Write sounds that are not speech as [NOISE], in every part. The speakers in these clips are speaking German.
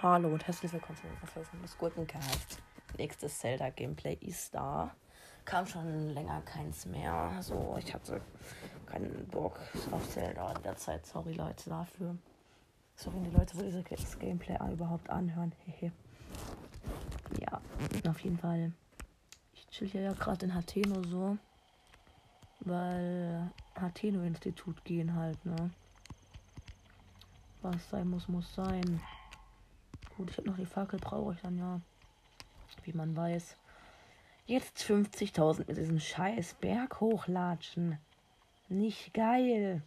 Hallo und herzlich willkommen zu des Gurkencast. Nächstes Zelda-Gameplay ist da. Kam schon länger keins mehr. So, ich hatte keinen Bock auf Zelda in der Zeit. Sorry Leute dafür. Sorry die Leute, wo dieses Gameplay überhaupt anhören. Hehe. ja, auf jeden Fall. Ich chill hier ja gerade in Hateno so. Weil Hateno-Institut gehen halt, ne? Was sein muss, muss sein. Gut, ich habe noch die Fackel, brauche ich dann ja. Wie man weiß. Jetzt 50.000 mit diesem scheiß Berg hochlatschen. Nicht geil.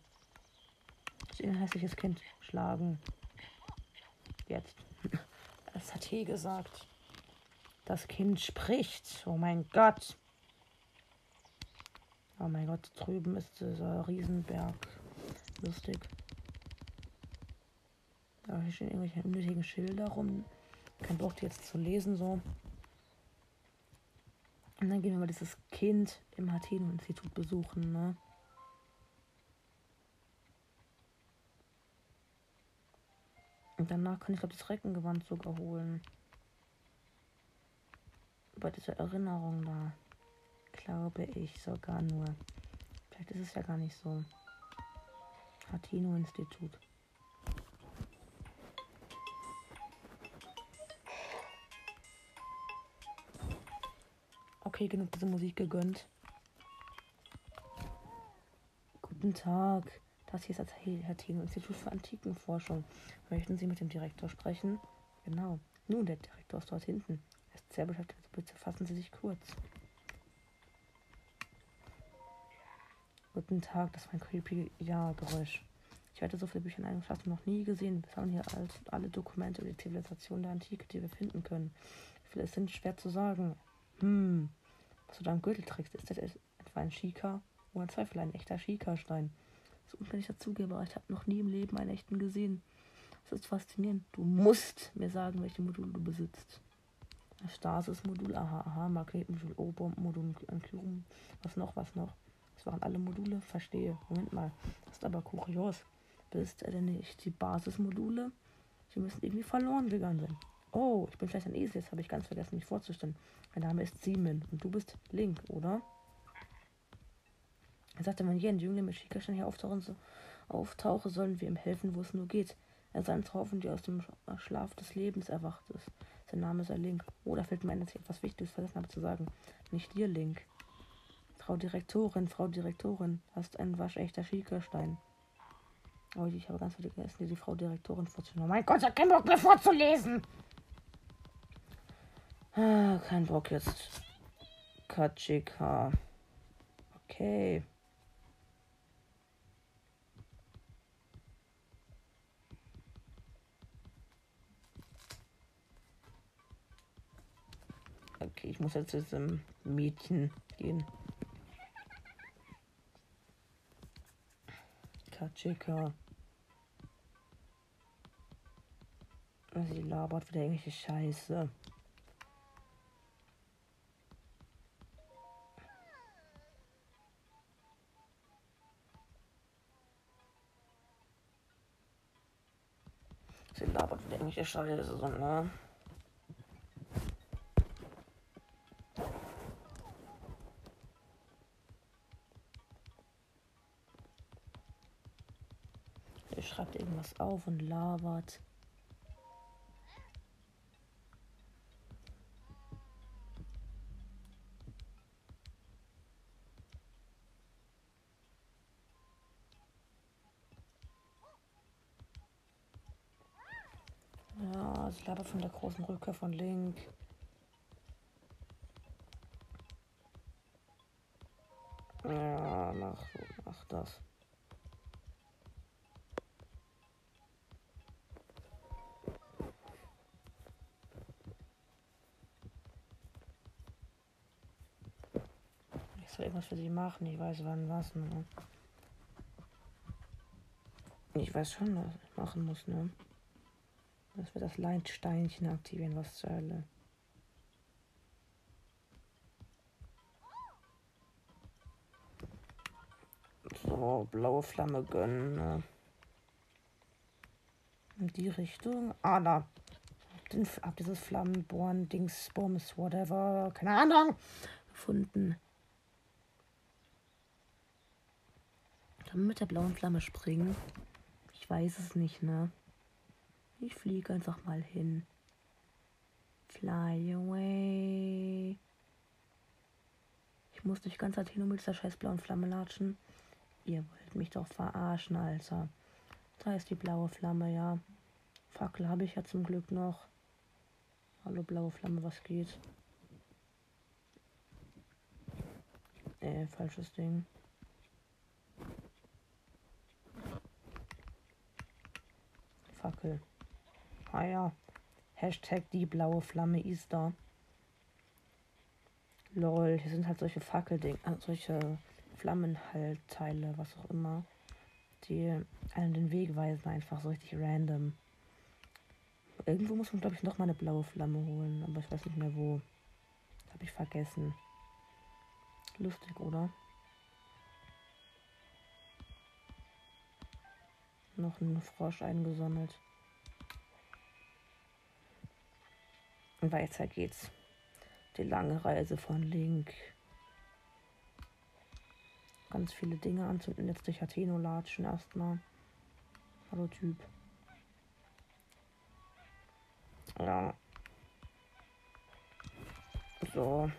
Ich ein hässliches Kind schlagen. Jetzt. [LAUGHS] Das hat he gesagt. Das Kind spricht. Oh mein Gott. Oh mein Gott, drüben ist dieser Riesenberg. Lustig. Da stehen irgendwelche unnötigen Schilder rum. Kein Bock, die jetzt zu lesen, so. Und dann gehen wir mal dieses Kind im Hateno-Institut besuchen, ne? Und danach kann ich, glaube das Reckengewand sogar holen. Bei dieser Erinnerung da. Glaube ich sogar nur. Vielleicht ist es ja gar nicht so. Hatino-Institut. Okay, genug diese Musik gegönnt. Guten Tag. Das hier ist das Hatino-Institut für Antikenforschung. Möchten Sie mit dem Direktor sprechen? Genau. Nun, der Direktor ist dort hinten. Er ist sehr beschäftigt. Bitte fassen Sie sich kurz. Guten Tag, das war ein creepy Ja-Geräusch. Ich werde so viele Bücher in einem Schatz noch nie gesehen. Wir sammeln hier alle Dokumente über die Zivilisation der Antike, die wir finden können. Wie viele es sind, schwer zu sagen. Hm, was du da am Gürtel trägst, ist das etwa ein Schika? Ohne Zweifel ein echter Schika-Stein. So unbedingt dazugebe, aber ich habe noch nie im Leben einen echten gesehen. Das ist faszinierend. Du musst mir sagen, welche Module du besitzt. Stasis-Modul, aha, aha, Magnetmodul, O-Bomb-Modul, Ankyrum, was noch, was noch. Das waren alle Module. Verstehe. Moment mal. Das ist aber kurios. Bist er denn nicht die Basismodule? Sie müssen irgendwie verloren gegangen sein. Oh, ich bin vielleicht ein Esel. Jetzt habe ich ganz vergessen, mich vorzustellen. Mein Name ist Simon und du bist Link, oder? Er sagte, wenn jeden Jüngling mit Schikastein hier auftauchen, so, auftauche, sollen wir ihm helfen, wo es nur geht. Er sei ein Traufen, die aus dem Schlaf des Lebens erwacht ist. Sein Name sei Link. Oh, da fällt mir ein, dass ich etwas Wichtiges vergessen habe zu sagen. Nicht dir, Link. Frau Direktorin, Frau Direktorin, hast ein waschechter Schiekerstein. Oh, ich habe ganz vergessen, die Frau Direktorin vorzustellen. Oh mein Gott, ich habe keinen Bock mehr vorzulesen. Ah, kein Bock jetzt. Katschika. Okay. Okay, ich muss jetzt zu diesem Mädchen gehen. Katschika. Sie labert wieder irgendwelche Scheiße. Sie labert wieder irgendwelche Scheiße, ne? Schreibt irgendwas auf und labert. Ja, es labert von der großen Rückkehr von Link. Ja, mach, mach das. Irgendwas für sie machen. Ich weiß wann was. Ne? Ich weiß schon, was ich machen muss. Ne? Dass wir das Leitsteinchen aktivieren. Was zur Hölle. So, blaue Flamme gönnen. Ne? In die Richtung. Ah, da. Den, hab dieses Flammenborn, Dings, Bums, whatever. Keine Ahnung. Gefunden. Man mit der blauen Flamme springen? Ich weiß es nicht, ne? Ich fliege einfach mal hin. Fly away. Ich muss durch ganz Athen mit dieser scheiß blauen Flamme latschen. Ihr wollt mich doch verarschen, Alter. Da ist die blaue Flamme, ja. Fackel habe ich ja zum Glück noch. Hallo blaue Flamme, was geht? Äh, falsches Ding. Fackel. Ah ja. Hashtag die blaue Flamme da. Lol, hier sind halt solche Fackelding, äh, solche Flammenhaltteile, was auch immer, die einen den Weg weisen, einfach so richtig random. Irgendwo muss man, glaube ich, noch mal eine blaue Flamme holen, aber ich weiß nicht mehr wo. Habe ich vergessen. Lustig, oder? Noch ein Frosch eingesammelt. Und weiter geht's. Die lange Reise von Link. Ganz viele Dinge anzünden. Jetzt durch Atheno latschen erstmal. Hallo Typ. Ja. So.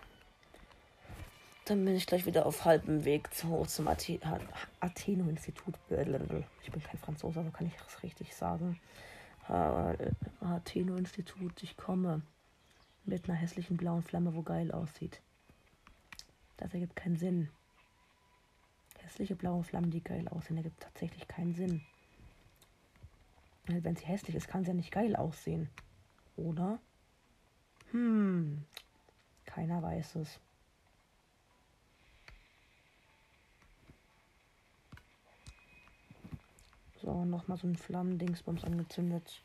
Dann bin ich gleich wieder auf halbem Weg zu, zum Atheno-Institut. Ich bin kein Franzose, aber kann ich das richtig sagen. Atheno-Institut, ich komme. Mit einer hässlichen blauen Flamme, wo geil aussieht. Das ergibt keinen Sinn. Hässliche blaue Flammen, die geil aussehen, ergibt tatsächlich keinen Sinn. Wenn sie hässlich ist, kann sie ja nicht geil aussehen. Oder? Hm. Keiner weiß es. So, nochmal so ein Flammendingsbums angezündet.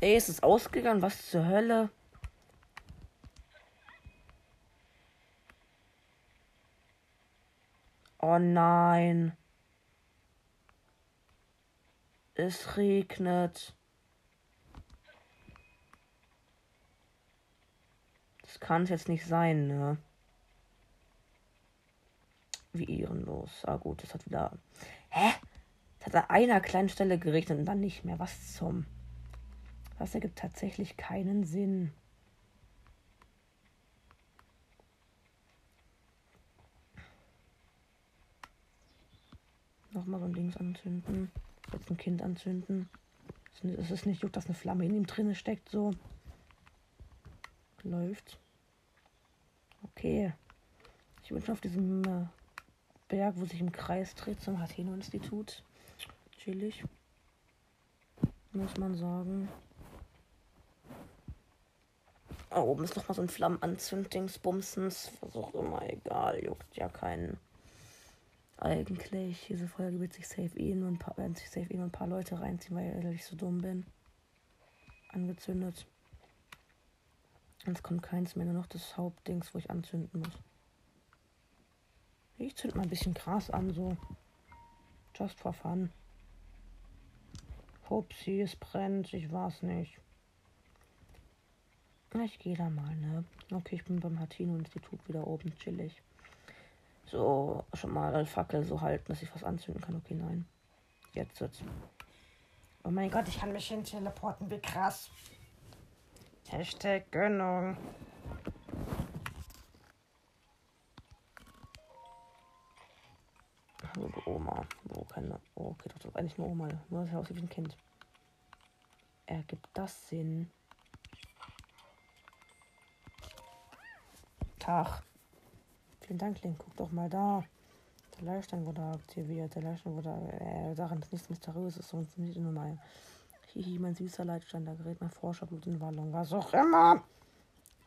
Ey, ist es ausgegangen? Was zur Hölle? Oh nein. Es regnet. Das kann es jetzt nicht sein, ne? Wie ehrenlos. Ah gut, das hat wieder. Hä? Es hat an einer kleinen Stelle geregnet und dann nicht mehr. Was zum? Das ergibt tatsächlich keinen Sinn. Nochmal so ein Dings anzünden. Jetzt ein Kind anzünden. Es ist nicht gut, dass eine Flamme in ihm drinne steckt, so. Läuft. Okay. Ich bin schon auf diesem äh, Berg, wo sich im Kreis dreht, zum Hateno-Institut. Chillig. Muss man sagen. Da oben ist nochmal so ein Flammenanzünddingsbumsens. Was immer, egal. Juckt ja keinen eigentlich. Diese Folge wird sich safe eh nur ein paar, werden sich safe eh ein paar Leute reinziehen, weil ich so dumm bin. Angezündet. Und kommt keins mehr, nur noch das Hauptdings, wo ich anzünden muss. Ich zünd mal ein bisschen Gras an, so. Just for fun. Hupsi, es brennt, ich weiß nicht. Ich gehe da mal, ne? Okay, ich bin beim Hatino-Institut wieder oben, chillig. So, schon mal eine Fackel so halten, dass ich was anzünden kann. Okay, nein. Jetzt wird's. Oh mein Gott, ich kann mich hin teleporten. Wie krass. Hashtag Gönnung. Oma. Oh, keine. Oh, okay, doch, doch eigentlich nur Oma. Nur das aussieht wie ein Kind. Ergibt das Sinn? Tag. Vielen Dank, Link. Guck doch mal da. Der Leitstein wurde aktiviert. Der Leitstein wurde. Äh, daran ist nichts Mysteriöses. So funktioniert nur mal. Hihi, mein süßer Leitstein. Da gerät mein Forscherblut in Wallung. Was auch immer.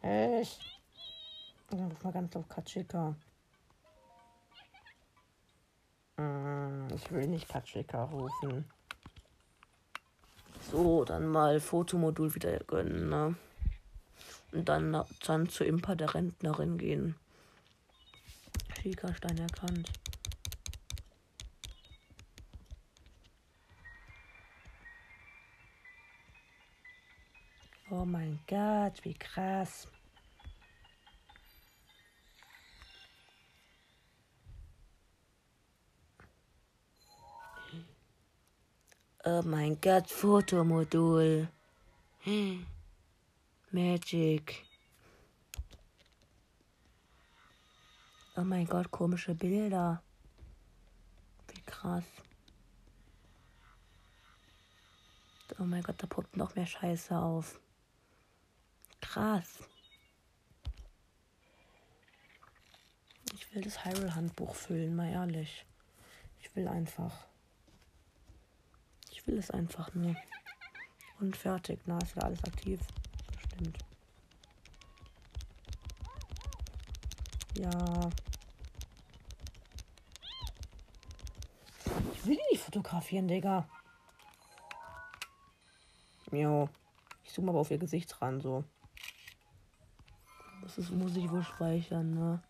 Ich. Dann ruf mal ganz auf Katschika. Ich will nicht Patschika rufen. So, dann mal Fotomodul wieder gönnen, ne? Und dann, dann zu Impa der Rentnerin gehen. Schiekerstein erkannt. Oh mein Gott, wie krass. Oh mein Gott, Fotomodul. Magic. Oh mein Gott, komische Bilder. Wie krass. Oh mein Gott, da poppt noch mehr Scheiße auf. Krass. Ich will das Hyrule-Handbuch füllen, mal ehrlich. Ich will einfach. Will es einfach nur. Und fertig. Na, ist wieder alles aktiv. Bestimmt. Ja. Ich will die nicht fotografieren, Digga. Jo. Ich zoome aber auf ihr Gesicht ran, so. Das ist, muss ich wohl speichern, ne?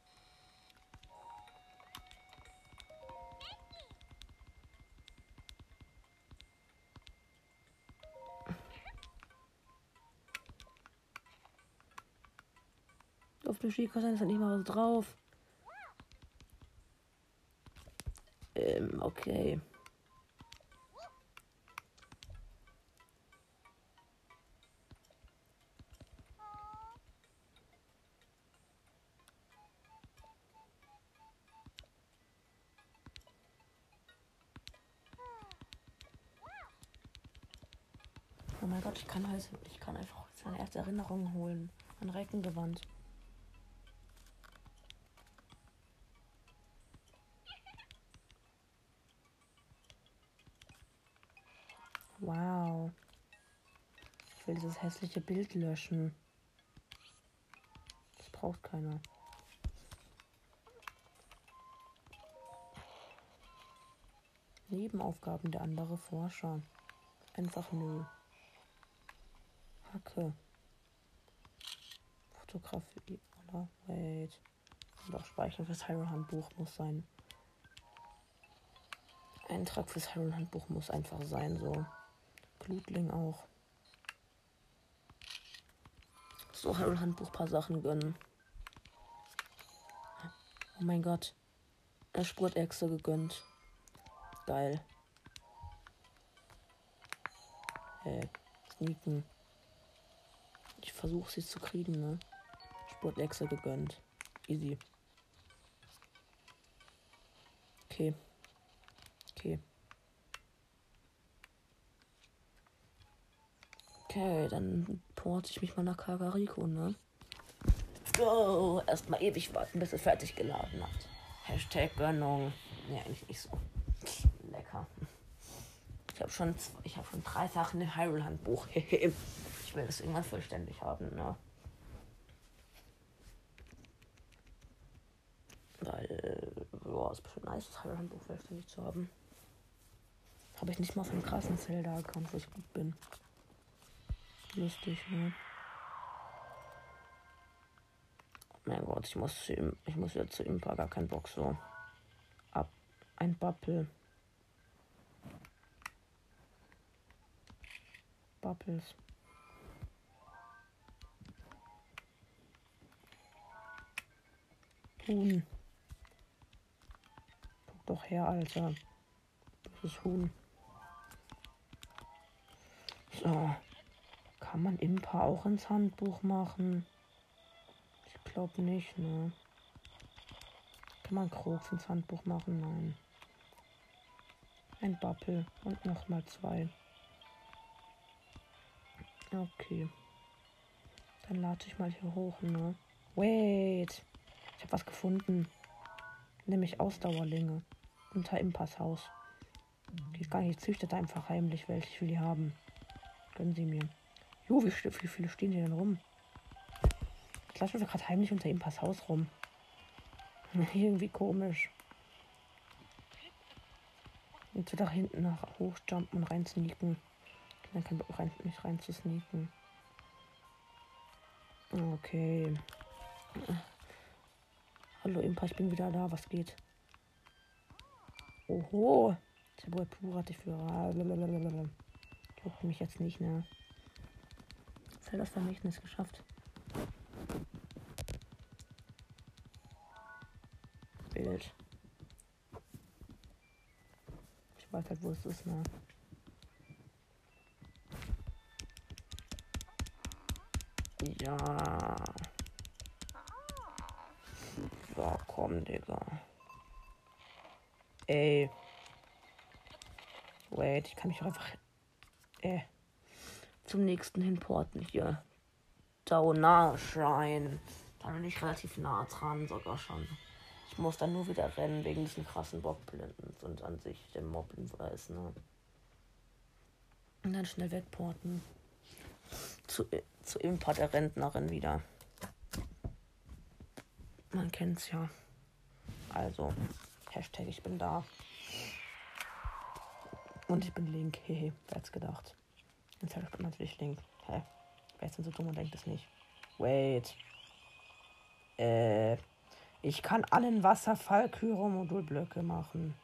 Dem Spielkonzert ist halt nicht mal was drauf. Ähm, okay. Oh mein Gott, ich kann halt, ich kann einfach seine erste Erinnerung holen. Ein Reckengewand. Wow. Ich will dieses hässliche Bild löschen. Das braucht keiner. Nebenaufgaben der andere Forscher. Einfach nö. Hacke. Fotografie, oder? Wait. Doch, Speichern fürs Hyrule-Handbuch muss sein. Eintrag fürs Hyrule-Handbuch muss einfach sein, so. Blutling auch. So, Hyrule-Handbuch paar Sachen gönnen. Oh mein Gott. Er Spurtechse gegönnt. Geil. Äh, sneaken. Ich versuche sie zu kriegen, ne? Sportwechsel gegönnt. Easy. Okay. Okay. Okay, dann porte ich mich mal nach Kagariko, ne? Go! Erstmal ewig warten, bis es fertig geladen hat. Hashtag Gönnung. Nee, eigentlich nicht so. Lecker. Ich habe schon, ich hab schon drei Sachen im Hyrule-Handbuch. [LAUGHS] ich will das irgendwann vollständig haben, ne? Weil, ja, ist bestimmt nice, das Hyrule-Handbuch vollständig zu haben. Habe ich nicht mal von krassen Zelda erkannt, wo ich gut bin. Lustig, ne? Mein Gott, ich muss, zu ihm, ich muss wieder zu ihm, gar kein Bock so. Ab. Ein Bubble. Bubbles. Huhn. Guck doch her, Alter. Das ist Huhn. So. Kann man Impa auch ins Handbuch machen? Ich glaube nicht, ne? Kann man Krogs ins Handbuch machen? Nein. Ein Bubble und nochmal zwei. Okay. Dann lade ich mal hier hoch, ne? Wait. Ich habe was gefunden. Nämlich Ausdauerlinge. Unter Impasshaus. Geht gar nicht. Ich züchtet einfach heimlich welche. Ich will die haben. Gönnen sie mir. Jo, wie, wie viele stehen die denn rum? Ich lasse gerade heimlich unter Impasshaus rum. [LAUGHS] Irgendwie komisch. Jetzt da hinten nach hochjumpen und rein sneaken. Dann kann ich rein, mich rein zu sneaken. Okay. Hallo Impa, ich bin wieder da. Was geht? Oho. Tabua pura dich für. Juckt mich jetzt nicht, ne? Schnell das Vermächtnis geschafft. Bild. Ich weiß halt, wo es ist, ne? Ja. So, komm, Digga. Ey. Wait, ich kann mich auch einfach äh, zum nächsten hinporten hier. Donauschrein. Da bin ich relativ nah dran, sogar schon. Ich muss dann nur wieder rennen wegen diesen krassen Bockblinden und an sich dem Moblin, ist, ne? Und dann schnell wegporten. Zu, zu Impa der Rentnerin wieder. Man kennt's ja. Also, Hashtag ich bin da. Und ich bin Link. Hehe, [LAUGHS] wer hätte gedacht? Jetzt ich natürlich Link. Hä? Wer ist denn so dumm und denkt es nicht? Wait. Äh. Ich kann allen Wasserfall Kyro-Modulblöcke machen.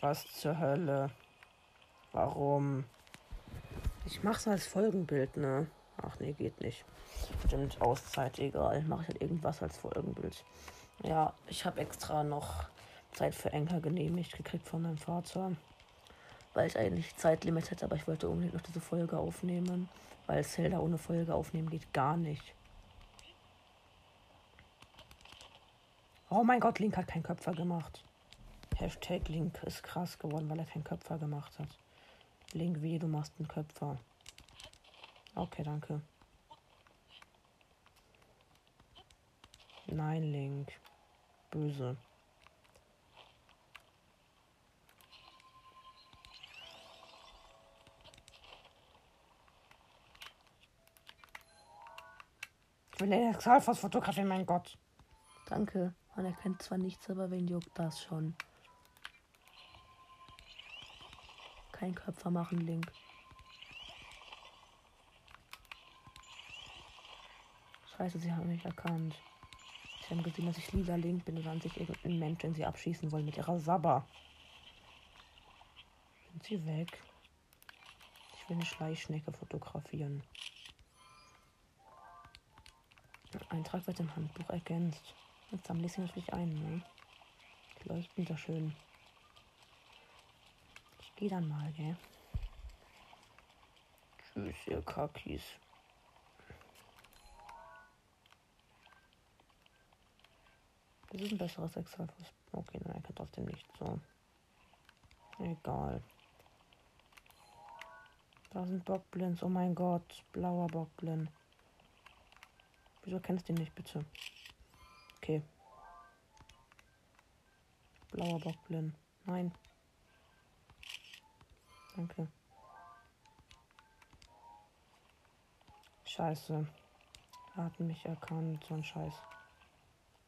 Was zur Hölle? Warum? Ich mach's als Folgenbild, ne? Ach nee, geht nicht. Stimmt, Auszeit, egal. Mache ich halt irgendwas als Folgenbild. Ja, ich habe extra noch Zeit für Enker genehmigt gekriegt von meinem Vater. Weil ich eigentlich Zeitlimit hätte, aber ich wollte unbedingt noch diese Folge aufnehmen. Weil Zelda ohne Folge aufnehmen geht gar nicht. Oh mein Gott, Link hat keinen Köpfer gemacht. Hashtag Link ist krass geworden, weil er keinen Köpfer gemacht hat. Link, wie du machst einen Köpfer. Okay, danke. Nein, Link. Böse. Den Exalfos fotografieren, mein Gott. Danke. Man erkennt zwar nichts, aber wen juckt das schon? Kein Köpfer machen, Link. Scheiße, sie haben mich erkannt. Sie haben gesehen, dass ich lila Link bin und dann sich irgendein Mensch, den sie abschießen wollen mit ihrer Sabber. Sind sie weg? Ich will eine Schleichschnecke fotografieren. Eintrag wird im Handbuch ergänzt. Jetzt sammle ich sie natürlich ein, ne? Leuchten da schön. Ich gehe dann mal, gell? Tschüss, ihr Kakis. Das ist ein besseres Exalfus. Okay, nein, er kann trotzdem nicht so. Egal. Da sind Bockblins. Oh mein Gott. Blauer Bockblin. Wieso kennst du ihn nicht, bitte? Okay. Blauer Bockblin. Nein. Danke. Scheiße. Er hat mich erkannt. So ein Scheiß.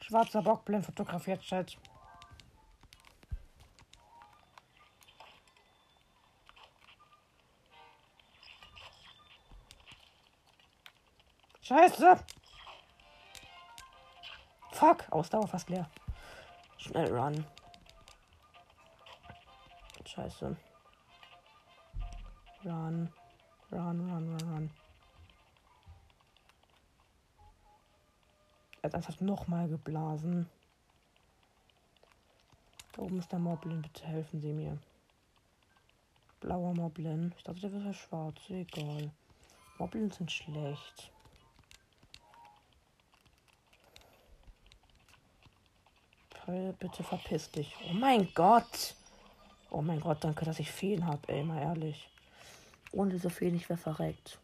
Schwarzer Bockblind fotografiert, Chat. Scheiße! Fuck, Ausdauer fast leer. Schnell run. Scheiße. Run. Run, run, run, run. Er hat einfach nochmal geblasen. Da oben ist der Moblin. Bitte helfen Sie mir. Blauer Moblin. Ich dachte, der wäre schwarz. Egal. Moblins sind schlecht. Bitte verpiss dich. Oh mein Gott. Oh mein Gott, danke, dass ich Feen habe, ey, mal ehrlich. Ohne diese Feen, ich wäre verreckt.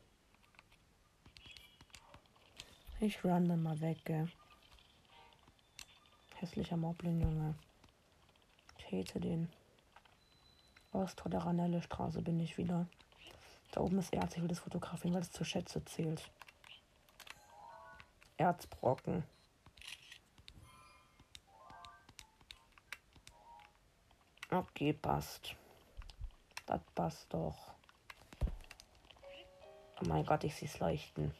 Ich run dann mal weg, gell. Hässlicher Moblin, Junge. Ich hate den. Der Ranelle Straße bin ich wieder. Da oben ist Erz, ich will das fotografieren, weil es zur Schätze zählt. Erzbrocken. Okay, passt. Das passt doch. Oh mein Gott, ich sehe es leuchten.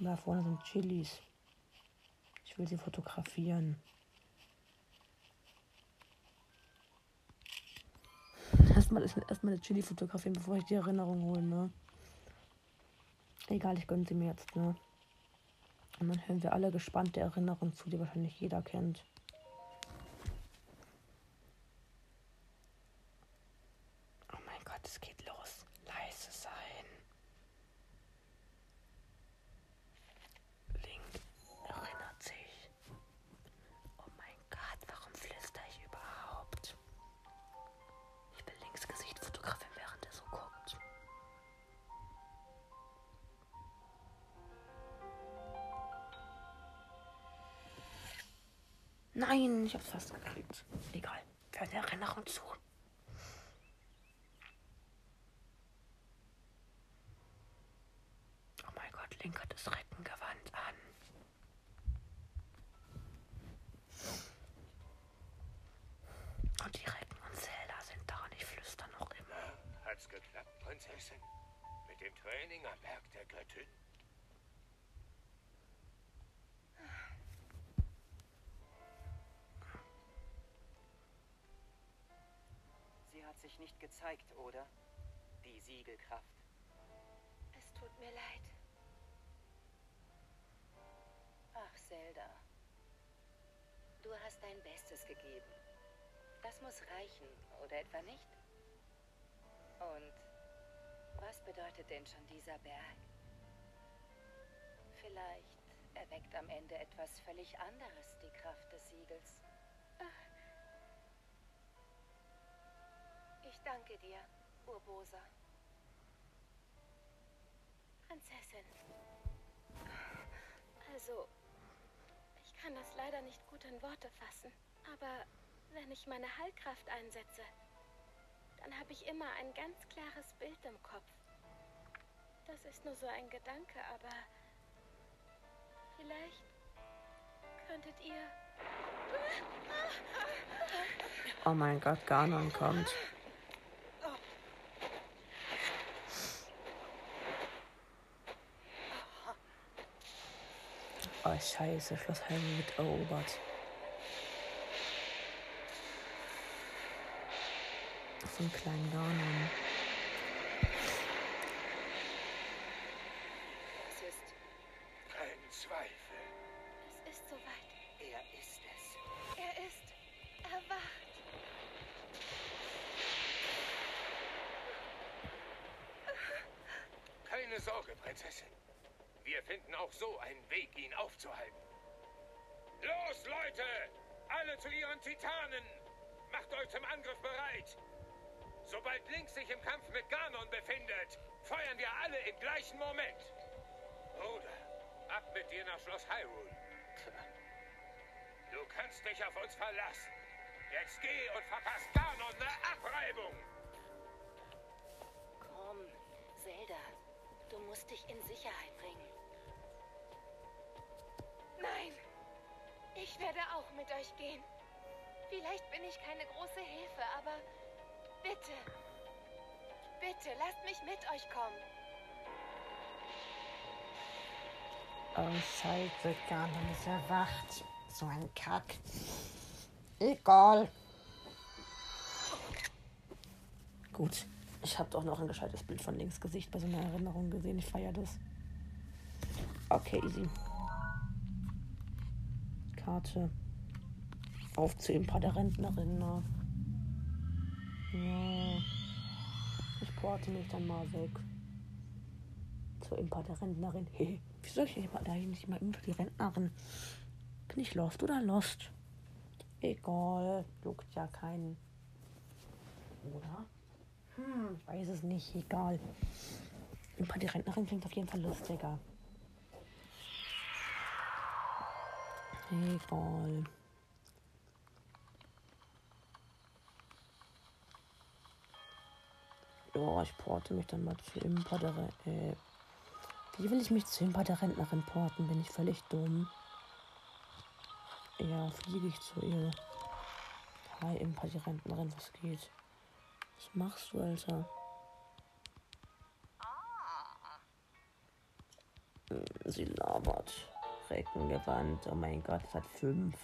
Da vorne sind Chilis. Ich will sie fotografieren. Erstmal erstmal eine Chili fotografieren, bevor ich die Erinnerung hole, ne? Egal, ich gönne sie mir jetzt, ne? Und dann hören wir alle gespannt der Erinnerung zu, die wahrscheinlich jeder kennt. Mein Gott, Link hat das Reckengewand an. Und die Recken und Zelda sind da und ich flüster noch immer. Hat's geklappt, Prinzessin? Mit dem Training am Berg der Göttin? Sie hat sich nicht gezeigt, oder? Die Siegelkraft. Es tut mir leid. Zelda. Du hast dein Bestes gegeben. Das muss reichen, oder etwa nicht? Und Was bedeutet denn schon dieser Berg? Vielleicht erweckt am Ende etwas völlig anderes die Kraft des Siegels. Ich danke dir, Urbosa. Prinzessin. Also, kann das leider nicht gut in Worte fassen. Aber wenn ich meine Heilkraft einsetze, dann habe ich immer ein ganz klares Bild im Kopf. Das ist nur so ein Gedanke, aber vielleicht könntet ihr... Oh mein Gott, Ganon kommt. Oh scheiße, Schloss Hyrule wird erobert. So einen kleinen Ganon. Aufzuhalten. Los, Leute! Alle zu ihren Titanen! Macht euch zum Angriff bereit! Sobald Link sich im Kampf mit Ganon befindet, feuern wir alle im gleichen Moment. Bruder, ab mit dir nach Schloss Hyrule. Du kannst dich auf uns verlassen. Jetzt geh und verpasst Ganon eine Abreibung. Komm, Zelda. Du musst dich in Sicherheit bringen. Nein! Ich werde auch mit euch gehen. Vielleicht bin ich keine große Hilfe, aber bitte, bitte lasst mich mit euch kommen. Oh scheiße, Ganon ist erwacht. So ein Kack. Egal. Gut. Ich habe doch noch ein gescheites Bild von links Gesicht bei so einer Erinnerung gesehen. Ich feiere das. Okay, easy. Karte. Auf zu Impa der Rentnerin. Na. Ja. Ich porte mich dann mal weg. Zur Impa der Rentnerin. Hey, wie soll ich mal dahin nicht mal Impa die Rentnerin? Bin ich lost oder lost? Egal. Juckt ja keinen. Oder? Hm, ich weiß es nicht. Egal. Impa die Rentnerin klingt auf jeden Fall lustiger. Egal. Ja, ich porte mich dann mal zu Impa der Re äh, Wie will ich mich zu Impa der Rentnerin porten? Bin ich völlig dumm? Ja, fliege ich zu ihr. Hi, Impa die Rentnerin, was geht? Was machst du, Alter? Hm, Sie labert. Schrecken. Oh mein Gott, es hat fünf.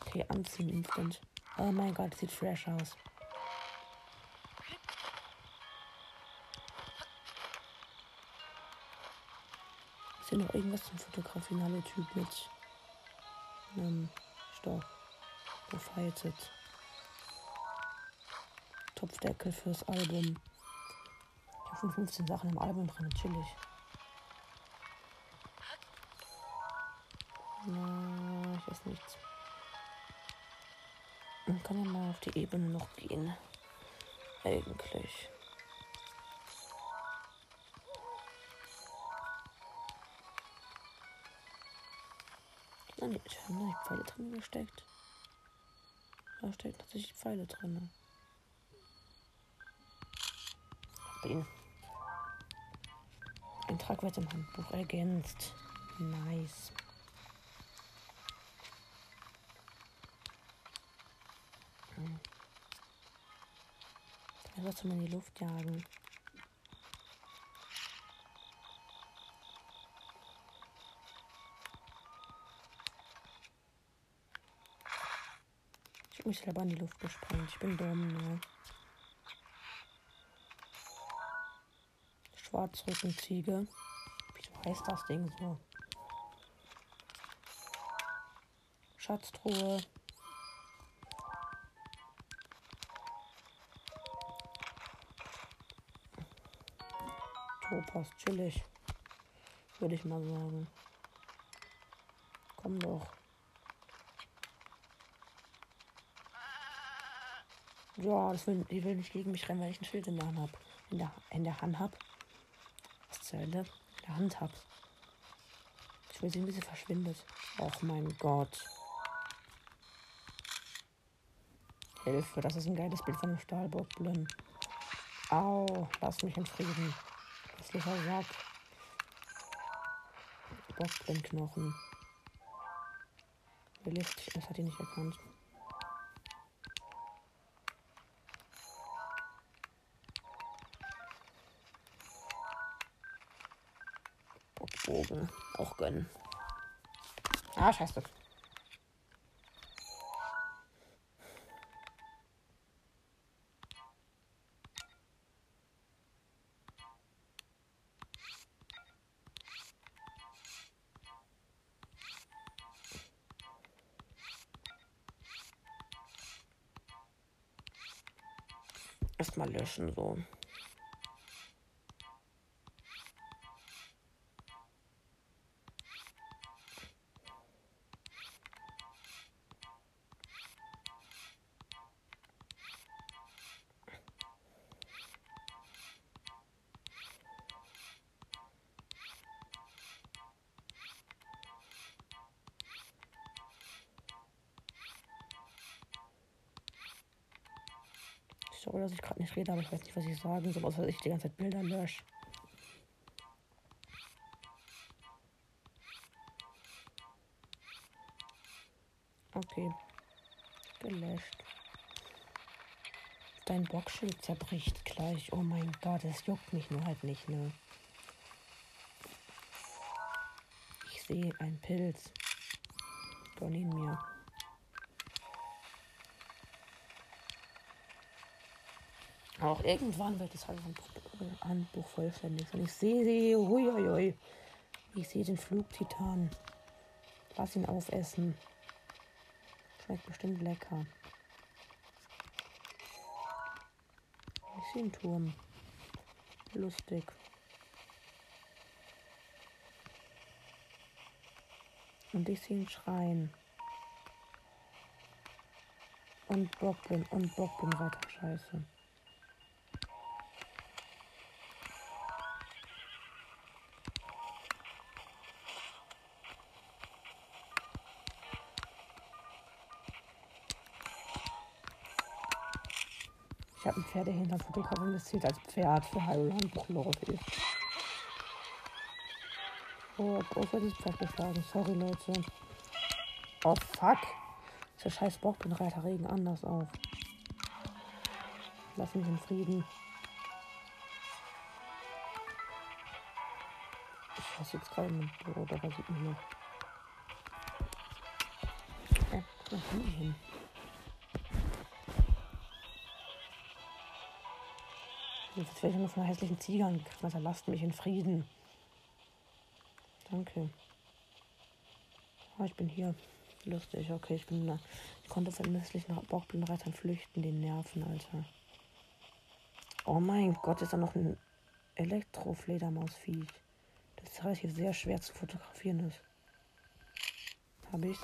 Okay, anziehen instant. Oh mein Gott, sieht fresh aus. Ist hier noch irgendwas zum Fotografieren? Hallo Typ mit einem Stock. Gefeitet. Topfdeckel fürs Album. Ich habe schon 15 Sachen im Album drin, chillig. Na, ich weiß nichts. Man kann ja mal auf die Ebene noch gehen. Eigentlich. Nein, ich habe Pfeile drin gesteckt. Da stecken tatsächlich Pfeile drin. Bin. Eintrag wird im Handbuch ergänzt. Nice. Hm. Da mal in die Luft jagen. Ich hab mich selber in die Luft gesprengt. Ich bin dumm, ne? Schwarzrückenziege. Wieso heißt das Ding so? Schatztruhe. Topas, chillig. Würde ich mal sagen. Komm doch. Ja, das will, die will nicht gegen mich rennen, weil ich ein Schild in der Hand hab. In der, in der Hand hab. Zur Hölle? In der Hand hab. Ich will sehen, wie sie verschwindet. Och mein Gott. Hilfe, das ist ein geiles Bild von einem Stahlbockblin. Au, lass mich in Frieden. Hässlicher Sack. Bockblinknochen. Lift, das hat die nicht erkannt. Bogen auch gönnen. Ah, scheiße. Erstmal löschen so. Sorry, dass ich gerade nicht rede, aber ich weiß nicht, was ich sagen soll, außer dass ich die ganze Zeit Bilder lösche. Okay. Gelöscht. Dein Boxschild zerbricht gleich. Oh mein Gott, es juckt mich nur halt nicht, ne? Ich sehe einen Pilz. Gönn ihn mir. Auch irgendwann wird das Handbuch, Handbuch vollständig sein. Ich sehe sie. Huiuiui. Ich sehe den Flugtitan. Lass ihn aufessen. Schmeckt bestimmt lecker. Ich sehe einen Turm. Lustig. Und ich sehe einen Schrein. Und Bockblin und Bockblin weiter. Scheiße. Pferdehändler das zählt als Pferd für Heiland Lorbeer. Oh, großartiges Pferd geschlagen. Sorry, Leute. Oh, fuck. Dieser scheiß Bockbinreiter regen anders auf. Lass mich in Frieden. Ich hasse jetzt gerade mit Brot, aber sieht mich noch. Ja, Handy hin? Jetzt werde ich nur von hässlichen Tigern gegriffen. Also lasst mich in Frieden. Danke. Ah, ich bin hier. Lustig, okay, ich bin da. Ich konnte von misslichen Bauchblumenreitern flüchten, den Nerven, Alter. Oh mein Gott, ist da noch ein Elektrofledermausviech. Das ist relativ sehr schwer zu fotografieren ist. Habe ich?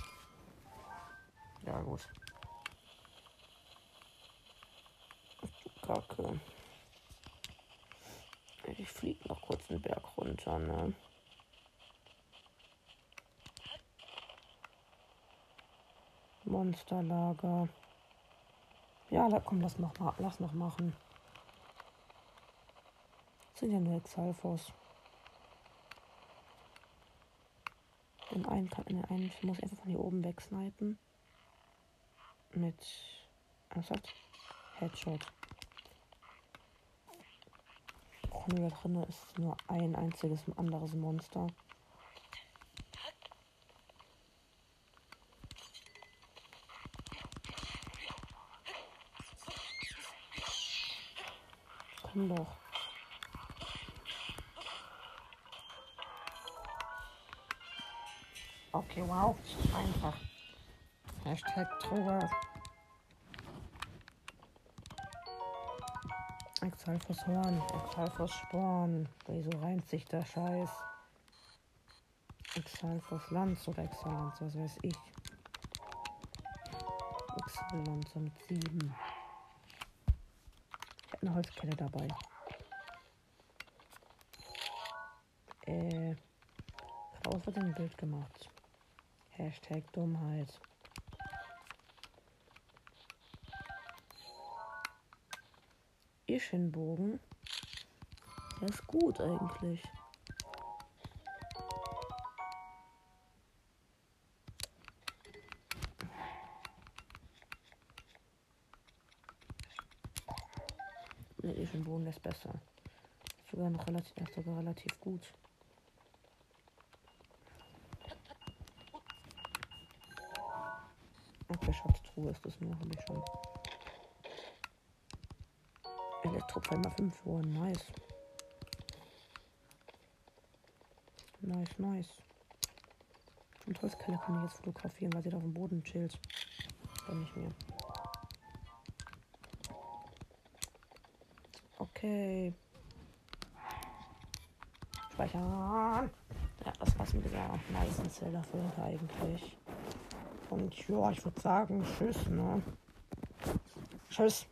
Ja, gut. Kacke. Ich fliege noch kurz den Berg runter, ne? Monsterlager. Ja, da, komm, lass noch, lass noch machen. Das sind ja nur Exalfos. Den einen, kann, den einen muss ich einfach von hier oben wegsnipen. Mit. Was hat? Headshot. Nur da drin ist nur ein einziges anderes Monster. Komm doch. Okay, wow. Einfach. Hashtag Truhe. Exalfos Horn, Exalfos Sporn. Wieso reimt sich der Scheiß? Exalfos Lanz oder Exalanz, was weiß ich. Exalanz mit 7. Ich habe eine Holzkette dabei. Äh, raus wird ein Bild gemacht. Hashtag Dummheit. Ischenbogen. Der ist gut eigentlich. Der Ischenbogen ist besser. Sogar noch relativ, sogar relativ gut. Okay, Schatztruhe ist das nur, habe ich schon. Elektropfeil mal 5 Uhr, nice. Nice, nice. Und Holzkeller kann ich jetzt fotografieren, weil sie da auf dem Boden chillt. Dann nicht mehr. Okay. Speichern. Ja, das war's mit dieser nice Zelda-Folge eigentlich. Und ja, ich würde sagen, tschüss, ne? Tschüss.